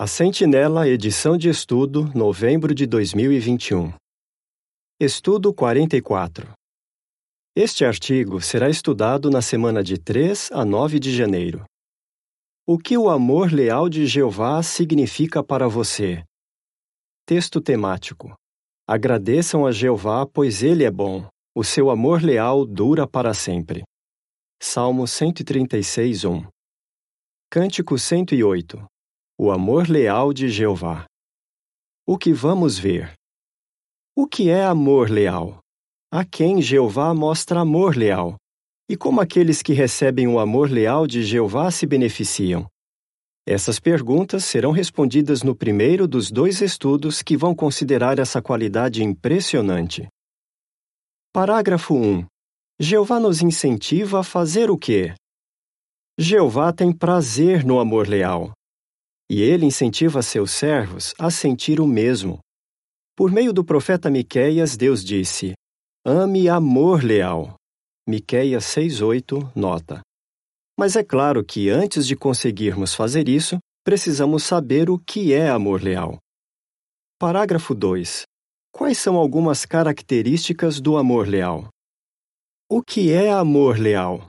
A Sentinela, edição de estudo, novembro de 2021. Estudo 44. Este artigo será estudado na semana de 3 a 9 de janeiro. O que o amor leal de Jeová significa para você? Texto temático. Agradeçam a Jeová, pois ele é bom. O seu amor leal dura para sempre. Salmo 136, 1. Cântico 108. O amor leal de Jeová. O que vamos ver? O que é amor leal? A quem Jeová mostra amor leal? E como aqueles que recebem o amor leal de Jeová se beneficiam? Essas perguntas serão respondidas no primeiro dos dois estudos que vão considerar essa qualidade impressionante. Parágrafo 1. Jeová nos incentiva a fazer o quê? Jeová tem prazer no amor leal. E ele incentiva seus servos a sentir o mesmo. Por meio do profeta Miqueias, Deus disse: Ame amor leal. Miqueias 6:8 nota. Mas é claro que antes de conseguirmos fazer isso, precisamos saber o que é amor leal. Parágrafo 2. Quais são algumas características do amor leal? O que é amor leal?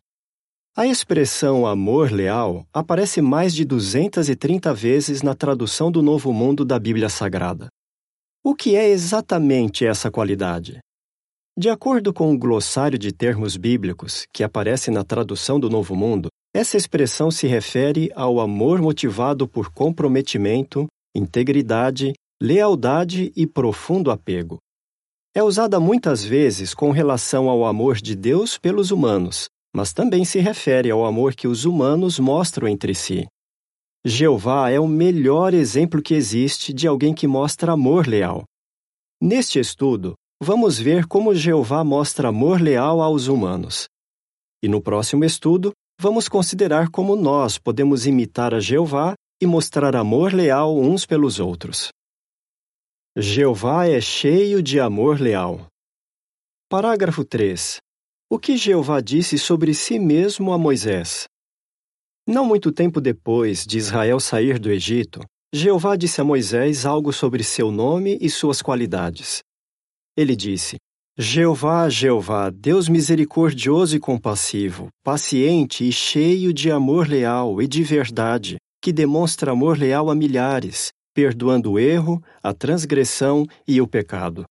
A expressão amor leal aparece mais de 230 vezes na tradução do Novo Mundo da Bíblia Sagrada. O que é exatamente essa qualidade? De acordo com o glossário de termos bíblicos que aparece na tradução do Novo Mundo, essa expressão se refere ao amor motivado por comprometimento, integridade, lealdade e profundo apego. É usada muitas vezes com relação ao amor de Deus pelos humanos, mas também se refere ao amor que os humanos mostram entre si. Jeová é o melhor exemplo que existe de alguém que mostra amor leal. Neste estudo, vamos ver como Jeová mostra amor leal aos humanos. E no próximo estudo, vamos considerar como nós podemos imitar a Jeová e mostrar amor leal uns pelos outros. Jeová é cheio de amor leal. Parágrafo 3. O que Jeová disse sobre si mesmo a Moisés? Não muito tempo depois de Israel sair do Egito, Jeová disse a Moisés algo sobre seu nome e suas qualidades. Ele disse: Jeová, Jeová, Deus misericordioso e compassivo, paciente e cheio de amor leal e de verdade, que demonstra amor leal a milhares, perdoando o erro, a transgressão e o pecado.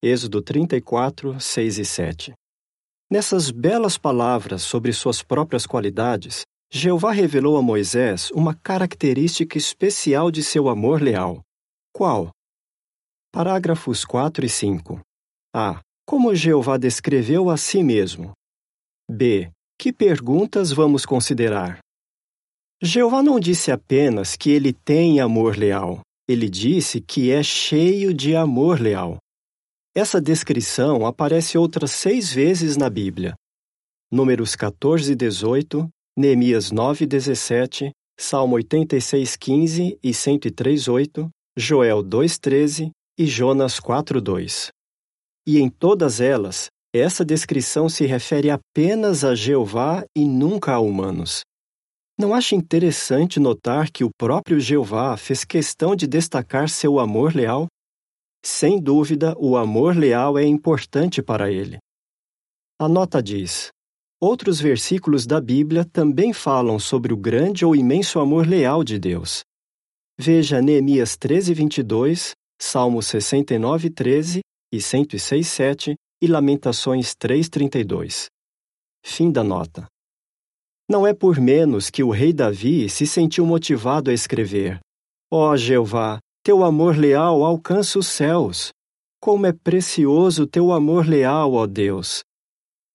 Êxodo 34, 6 e 7. Nessas belas palavras sobre suas próprias qualidades, Jeová revelou a Moisés uma característica especial de seu amor leal. Qual? Parágrafos 4 e 5. A. Como Jeová descreveu a si mesmo. B. Que perguntas vamos considerar? Jeová não disse apenas que ele tem amor leal, ele disse que é cheio de amor leal. Essa descrição aparece outras seis vezes na Bíblia. Números 14 e 18, Neemias 9 e 17, Salmo 86, 15 e 103, 8, Joel 2, 13 e Jonas 4, 2. E em todas elas, essa descrição se refere apenas a Jeová e nunca a humanos. Não acha interessante notar que o próprio Jeová fez questão de destacar seu amor leal? Sem dúvida, o amor leal é importante para ele. A nota diz: Outros versículos da Bíblia também falam sobre o grande ou imenso amor leal de Deus. Veja Neemias 13, 22, Salmo 69, 13 e 106, 7 e Lamentações 3, 32. Fim da nota. Não é por menos que o rei Davi se sentiu motivado a escrever: Ó oh, Jeová, teu amor leal alcança os céus. Como é precioso teu amor leal, ó Deus!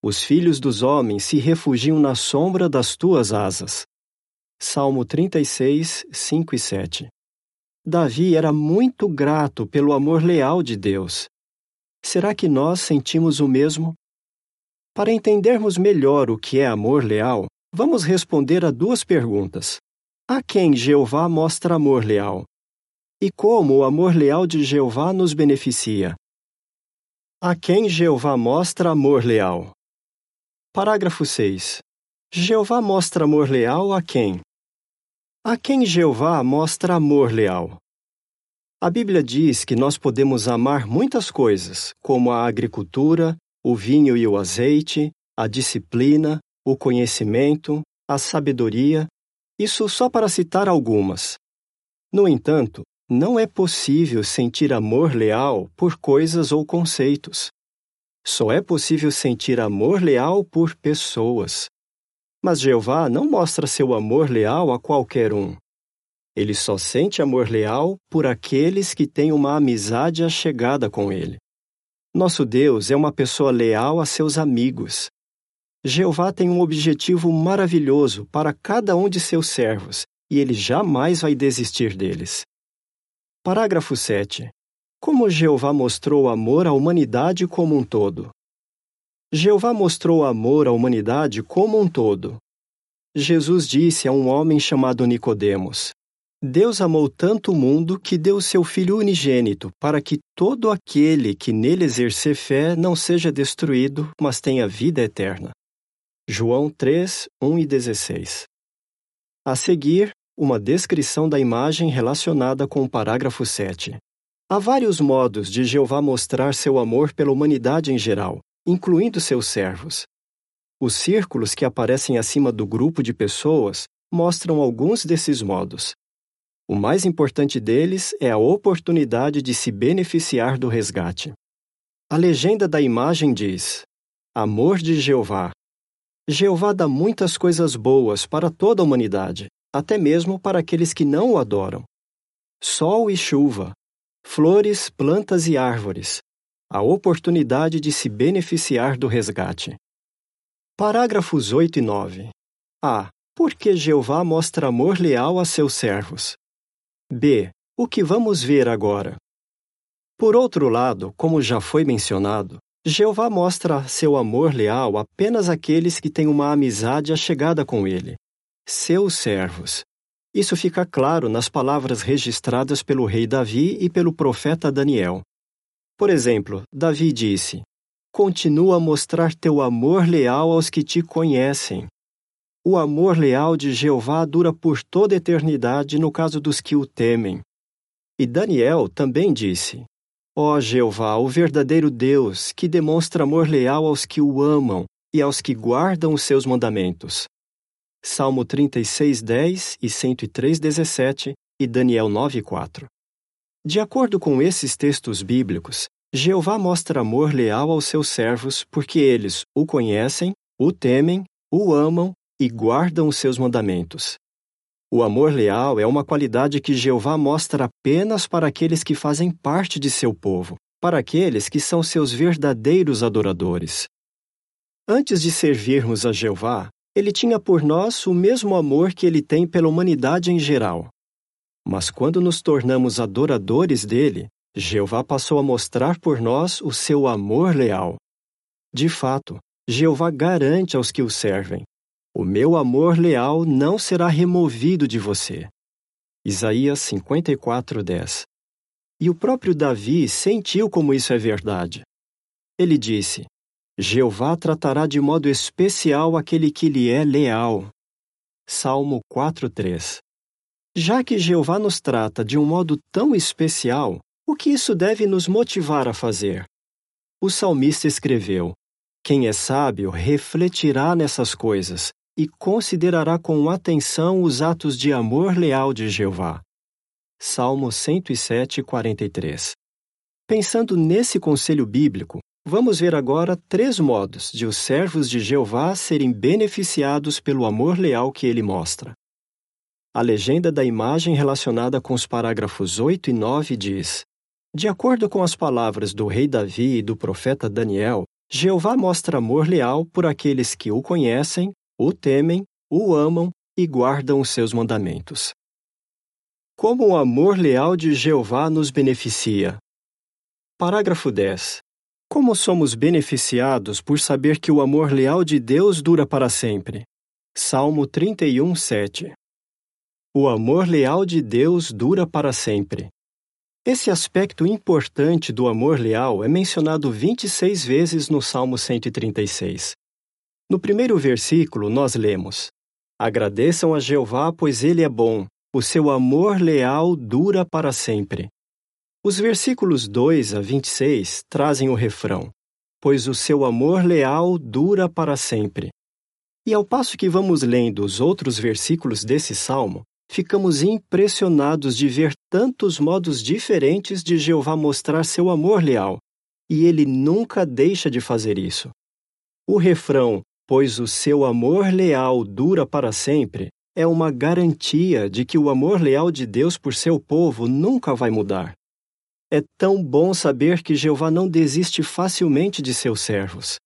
Os filhos dos homens se refugiam na sombra das tuas asas. Salmo 36, 5 e 7. Davi era muito grato pelo amor leal de Deus. Será que nós sentimos o mesmo? Para entendermos melhor o que é amor leal, vamos responder a duas perguntas. A quem Jeová mostra amor leal? E como o amor leal de Jeová nos beneficia. A quem Jeová mostra amor leal? Parágrafo 6. Jeová mostra amor leal a quem? A quem Jeová mostra amor leal? A Bíblia diz que nós podemos amar muitas coisas, como a agricultura, o vinho e o azeite, a disciplina, o conhecimento, a sabedoria, isso só para citar algumas. No entanto, não é possível sentir amor leal por coisas ou conceitos. Só é possível sentir amor leal por pessoas. Mas Jeová não mostra seu amor leal a qualquer um. Ele só sente amor leal por aqueles que têm uma amizade achegada com ele. Nosso Deus é uma pessoa leal a seus amigos. Jeová tem um objetivo maravilhoso para cada um de seus servos e ele jamais vai desistir deles. Parágrafo 7. Como Jeová mostrou amor à humanidade como um todo? Jeová mostrou amor à humanidade como um todo. Jesus disse a um homem chamado Nicodemos: Deus amou tanto o mundo que deu seu Filho unigênito, para que todo aquele que nele exercer fé não seja destruído, mas tenha vida eterna. João 3, 1 e 16. A seguir, uma descrição da imagem relacionada com o parágrafo 7. Há vários modos de Jeová mostrar seu amor pela humanidade em geral, incluindo seus servos. Os círculos que aparecem acima do grupo de pessoas mostram alguns desses modos. O mais importante deles é a oportunidade de se beneficiar do resgate. A legenda da imagem diz: Amor de Jeová. Jeová dá muitas coisas boas para toda a humanidade, até mesmo para aqueles que não o adoram. Sol e chuva, flores, plantas e árvores, a oportunidade de se beneficiar do resgate. Parágrafos 8 e 9. A. Por que Jeová mostra amor leal a seus servos? B. O que vamos ver agora? Por outro lado, como já foi mencionado, Jeová mostra seu amor leal apenas àqueles que têm uma amizade achegada com ele, seus servos. Isso fica claro nas palavras registradas pelo rei Davi e pelo profeta Daniel. Por exemplo, Davi disse: Continua a mostrar teu amor leal aos que te conhecem. O amor leal de Jeová dura por toda a eternidade no caso dos que o temem. E Daniel também disse: Ó Jeová, o verdadeiro Deus, que demonstra amor leal aos que o amam e aos que guardam os seus mandamentos. Salmo 36, 10 e 103, 17 e Daniel 9, 4. De acordo com esses textos bíblicos, Jeová mostra amor leal aos seus servos porque eles o conhecem, o temem, o amam e guardam os seus mandamentos. O amor leal é uma qualidade que Jeová mostra apenas para aqueles que fazem parte de seu povo, para aqueles que são seus verdadeiros adoradores. Antes de servirmos a Jeová, ele tinha por nós o mesmo amor que ele tem pela humanidade em geral. Mas quando nos tornamos adoradores dele, Jeová passou a mostrar por nós o seu amor leal. De fato, Jeová garante aos que o servem: O meu amor leal não será removido de você. Isaías 54:10. E o próprio Davi sentiu como isso é verdade. Ele disse: Jeová tratará de modo especial aquele que lhe é leal. Salmo 4:3. Já que Jeová nos trata de um modo tão especial, o que isso deve nos motivar a fazer? O salmista escreveu: Quem é sábio refletirá nessas coisas e considerará com atenção os atos de amor leal de Jeová. Salmo 107, 43. Pensando nesse conselho bíblico, vamos ver agora três modos de os servos de Jeová serem beneficiados pelo amor leal que ele mostra. A legenda da imagem relacionada com os parágrafos 8 e 9 diz: De acordo com as palavras do rei Davi e do profeta Daniel, Jeová mostra amor leal por aqueles que o conhecem, o temem, o amam e guardam os seus mandamentos. Como o amor leal de Jeová nos beneficia? Parágrafo 10. Como somos beneficiados por saber que o amor leal de Deus dura para sempre? Salmo 31, 7. O amor leal de Deus dura para sempre. Esse aspecto importante do amor leal é mencionado 26 vezes no Salmo 136. No primeiro versículo, nós lemos: Agradeçam a Jeová, pois ele é bom, o seu amor leal dura para sempre. Os versículos 2 a 26 trazem o refrão: Pois o seu amor leal dura para sempre. E ao passo que vamos lendo os outros versículos desse salmo, ficamos impressionados de ver tantos modos diferentes de Jeová mostrar seu amor leal, e ele nunca deixa de fazer isso. O refrão, pois o seu amor leal dura para sempre, é uma garantia de que o amor leal de Deus por seu povo nunca vai mudar. É tão bom saber que Jeová não desiste facilmente de seus servos.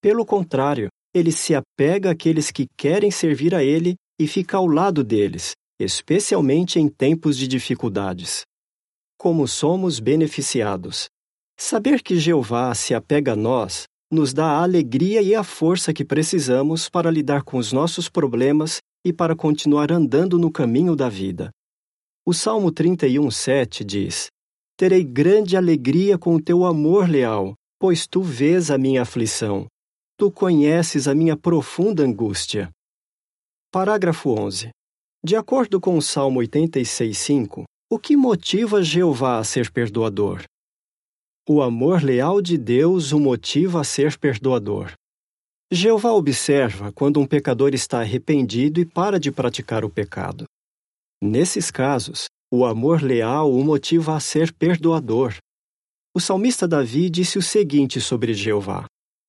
Pelo contrário, ele se apega àqueles que querem servir a ele e fica ao lado deles, especialmente em tempos de dificuldades. Como somos beneficiados. Saber que Jeová se apega a nós nos dá a alegria e a força que precisamos para lidar com os nossos problemas e para continuar andando no caminho da vida. O Salmo 31:7 diz: Terei grande alegria com o teu amor leal, pois tu vês a minha aflição. Tu conheces a minha profunda angústia. Parágrafo 11. De acordo com o Salmo 86:5, o que motiva Jeová a ser perdoador? O amor leal de Deus o motiva a ser perdoador. Jeová observa quando um pecador está arrependido e para de praticar o pecado. Nesses casos, o amor leal o motiva a ser perdoador. O salmista Davi disse o seguinte sobre Jeová: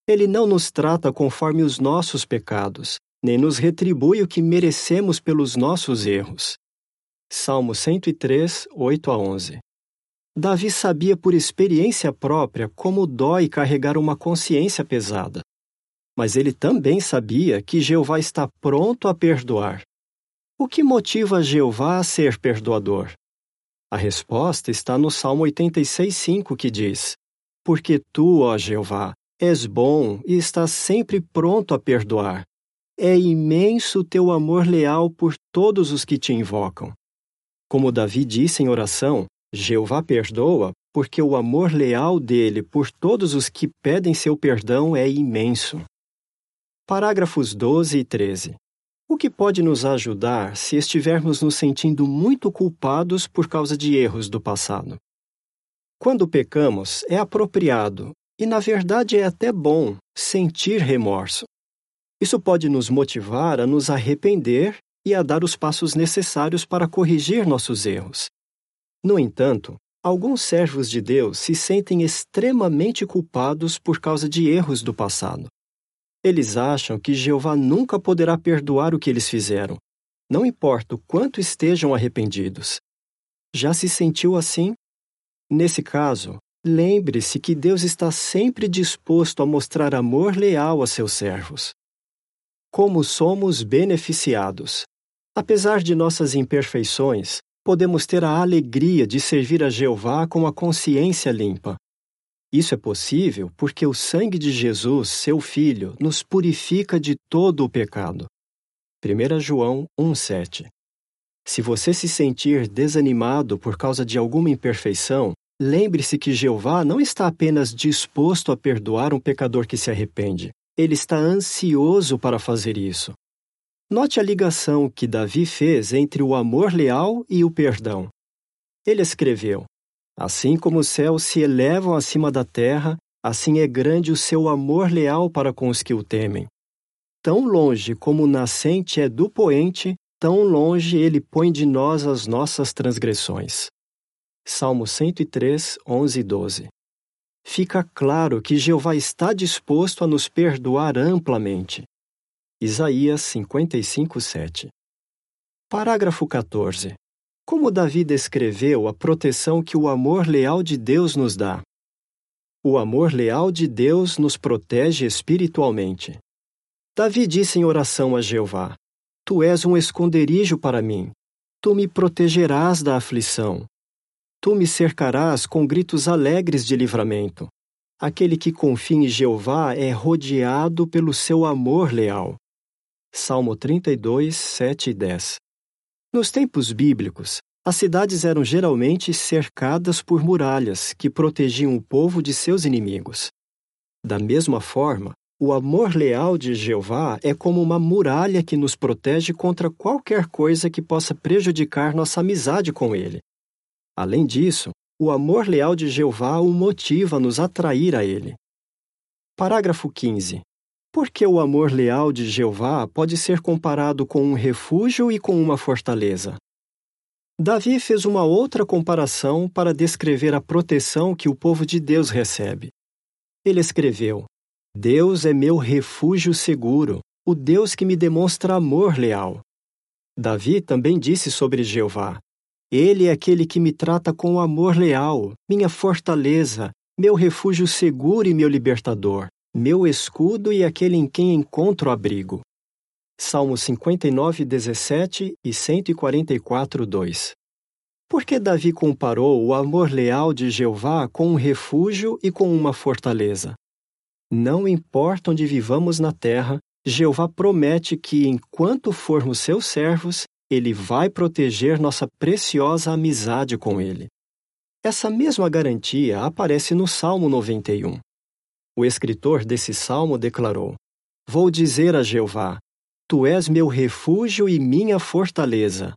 Ele não nos trata conforme os nossos pecados, nem nos retribui o que merecemos pelos nossos erros. Salmo 103, 8 a 11. Davi sabia por experiência própria como dói carregar uma consciência pesada. Mas ele também sabia que Jeová está pronto a perdoar. O que motiva Jeová a ser perdoador? A resposta está no Salmo 86,5 que diz: Porque tu, ó Jeová, és bom e estás sempre pronto a perdoar, é imenso teu amor leal por todos os que te invocam. Como Davi disse em oração, Jeová perdoa porque o amor leal dele por todos os que pedem seu perdão é imenso. Parágrafos 12 e 13. O que pode nos ajudar se estivermos nos sentindo muito culpados por causa de erros do passado? Quando pecamos, é apropriado e, na verdade, é até bom sentir remorso. Isso pode nos motivar a nos arrepender e a dar os passos necessários para corrigir nossos erros. No entanto, alguns servos de Deus se sentem extremamente culpados por causa de erros do passado. Eles acham que Jeová nunca poderá perdoar o que eles fizeram, não importa o quanto estejam arrependidos. Já se sentiu assim? Nesse caso, lembre-se que Deus está sempre disposto a mostrar amor leal a seus servos como somos beneficiados. Apesar de nossas imperfeições, podemos ter a alegria de servir a Jeová com a consciência limpa. Isso é possível porque o sangue de Jesus, seu Filho, nos purifica de todo o pecado. 1 João 1,7 Se você se sentir desanimado por causa de alguma imperfeição, lembre-se que Jeová não está apenas disposto a perdoar um pecador que se arrepende, ele está ansioso para fazer isso. Note a ligação que Davi fez entre o amor leal e o perdão. Ele escreveu: Assim como os céus se elevam acima da terra, assim é grande o seu amor leal para com os que o temem. Tão longe como o nascente é do poente, tão longe ele põe de nós as nossas transgressões. Salmo 103, 11 e 12 fica claro que Jeová está disposto a nos perdoar amplamente. Isaías 55, 7. Parágrafo 14. Como Davi descreveu a proteção que o amor leal de Deus nos dá? O amor leal de Deus nos protege espiritualmente. Davi disse em oração a Jeová: Tu és um esconderijo para mim. Tu me protegerás da aflição. Tu me cercarás com gritos alegres de livramento. Aquele que confia em Jeová é rodeado pelo seu amor leal. Salmo 32, 7 e 10. Nos tempos bíblicos, as cidades eram geralmente cercadas por muralhas que protegiam o povo de seus inimigos. Da mesma forma, o amor leal de Jeová é como uma muralha que nos protege contra qualquer coisa que possa prejudicar nossa amizade com Ele. Além disso, o amor leal de Jeová o motiva a nos atrair a Ele. Parágrafo 15. Por que o amor leal de Jeová pode ser comparado com um refúgio e com uma fortaleza? Davi fez uma outra comparação para descrever a proteção que o povo de Deus recebe. Ele escreveu: Deus é meu refúgio seguro, o Deus que me demonstra amor leal. Davi também disse sobre Jeová: Ele é aquele que me trata com amor leal, minha fortaleza, meu refúgio seguro e meu libertador, meu escudo e aquele em quem encontro abrigo. Salmos 59, 17 e 144, 2. Por que Davi comparou o amor leal de Jeová com um refúgio e com uma fortaleza? Não importa onde vivamos na terra, Jeová promete que, enquanto formos seus servos, ele vai proteger nossa preciosa amizade com ele. Essa mesma garantia aparece no Salmo 91. O escritor desse salmo declarou: Vou dizer a Jeová: Tu és meu refúgio e minha fortaleza.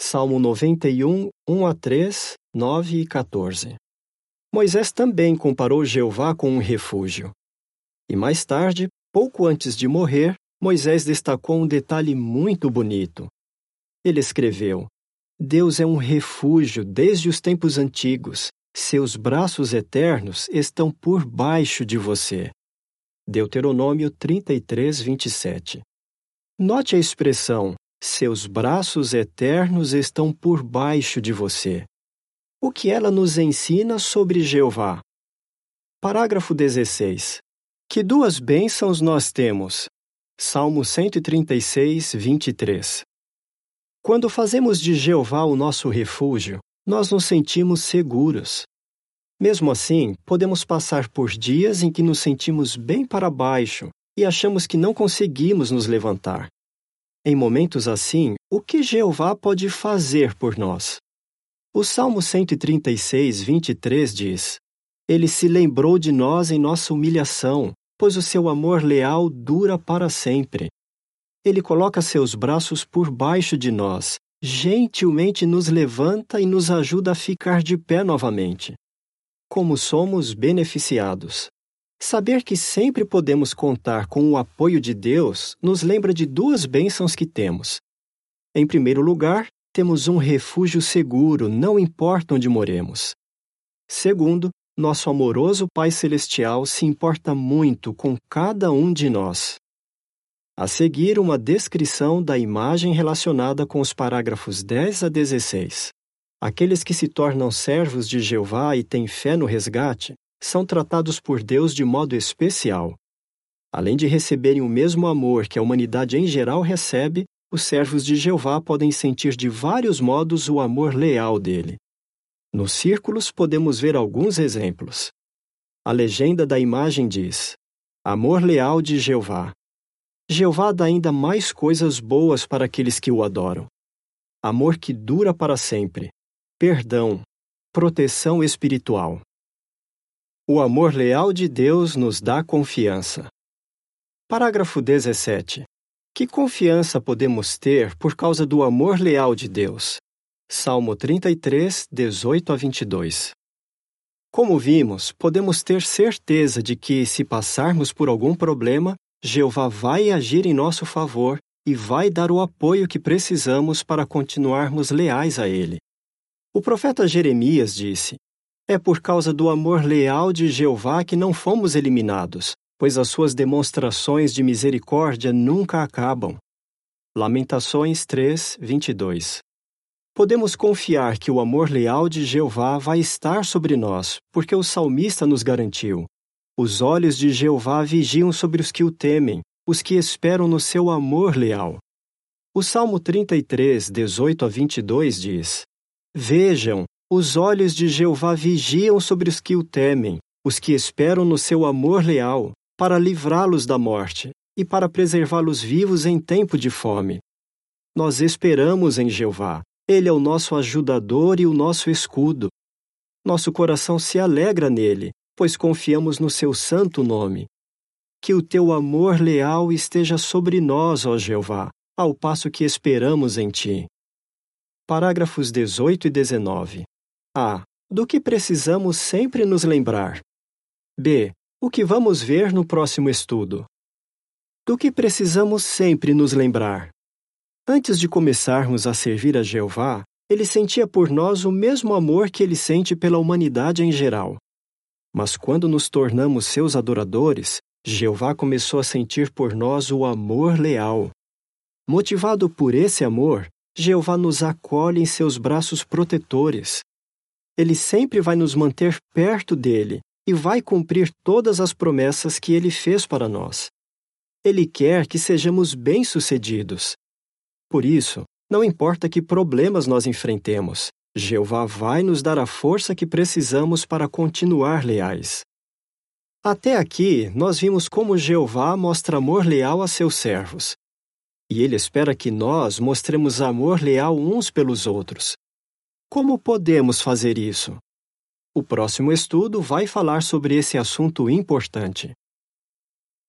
Salmo 91, 1 a 3, 9 e 14. Moisés também comparou Jeová com um refúgio. E mais tarde, pouco antes de morrer, Moisés destacou um detalhe muito bonito. Ele escreveu: Deus é um refúgio desde os tempos antigos, seus braços eternos estão por baixo de você. Deuteronômio 33, 27. Note a expressão: seus braços eternos estão por baixo de você. O que ela nos ensina sobre Jeová? Parágrafo 16. Que duas bênçãos nós temos? Salmo 136, 23. Quando fazemos de Jeová o nosso refúgio, nós nos sentimos seguros. Mesmo assim, podemos passar por dias em que nos sentimos bem para baixo e achamos que não conseguimos nos levantar. Em momentos assim, o que Jeová pode fazer por nós? O Salmo 136, 23 diz: Ele se lembrou de nós em nossa humilhação, pois o seu amor leal dura para sempre. Ele coloca seus braços por baixo de nós, gentilmente nos levanta e nos ajuda a ficar de pé novamente. Como somos beneficiados! Saber que sempre podemos contar com o apoio de Deus nos lembra de duas bênçãos que temos. Em primeiro lugar, temos um refúgio seguro, não importa onde moremos. Segundo, nosso amoroso Pai Celestial se importa muito com cada um de nós. A seguir, uma descrição da imagem relacionada com os parágrafos 10 a 16. Aqueles que se tornam servos de Jeová e têm fé no resgate são tratados por Deus de modo especial. Além de receberem o mesmo amor que a humanidade em geral recebe, os servos de Jeová podem sentir de vários modos o amor leal dele. Nos círculos podemos ver alguns exemplos. A legenda da imagem diz: Amor leal de Jeová. Jeová dá ainda mais coisas boas para aqueles que o adoram. Amor que dura para sempre. Perdão. Proteção espiritual. O amor leal de Deus nos dá confiança. Parágrafo 17. Que confiança podemos ter por causa do amor leal de Deus? Salmo 33, 18 a 22. Como vimos, podemos ter certeza de que, se passarmos por algum problema, Jeová vai agir em nosso favor e vai dar o apoio que precisamos para continuarmos leais a Ele. O profeta Jeremias disse: é por causa do amor leal de Jeová que não fomos eliminados, pois as suas demonstrações de misericórdia nunca acabam. Lamentações 3, 22 Podemos confiar que o amor leal de Jeová vai estar sobre nós, porque o salmista nos garantiu: Os olhos de Jeová vigiam sobre os que o temem, os que esperam no seu amor leal. O Salmo 33, 18 a 22 diz: Vejam, os olhos de Jeová vigiam sobre os que o temem, os que esperam no seu amor leal, para livrá-los da morte e para preservá-los vivos em tempo de fome. Nós esperamos em Jeová. Ele é o nosso ajudador e o nosso escudo. Nosso coração se alegra nele, pois confiamos no seu santo nome. Que o teu amor leal esteja sobre nós, ó Jeová, ao passo que esperamos em ti. Parágrafos 18 e 19. A. Do que precisamos sempre nos lembrar. B. O que vamos ver no próximo estudo. Do que precisamos sempre nos lembrar. Antes de começarmos a servir a Jeová, ele sentia por nós o mesmo amor que ele sente pela humanidade em geral. Mas quando nos tornamos seus adoradores, Jeová começou a sentir por nós o amor leal. Motivado por esse amor, Jeová nos acolhe em seus braços protetores. Ele sempre vai nos manter perto dele e vai cumprir todas as promessas que ele fez para nós. Ele quer que sejamos bem-sucedidos. Por isso, não importa que problemas nós enfrentemos, Jeová vai nos dar a força que precisamos para continuar leais. Até aqui, nós vimos como Jeová mostra amor leal a seus servos. E ele espera que nós mostremos amor leal uns pelos outros. Como podemos fazer isso? O próximo estudo vai falar sobre esse assunto importante.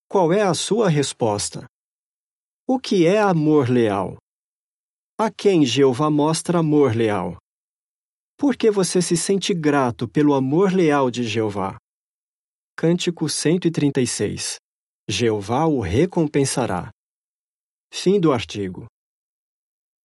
Qual é a sua resposta? O que é amor leal? A quem Jeová mostra amor leal? Por que você se sente grato pelo amor leal de Jeová? Cântico 136 Jeová o recompensará. Fim do artigo.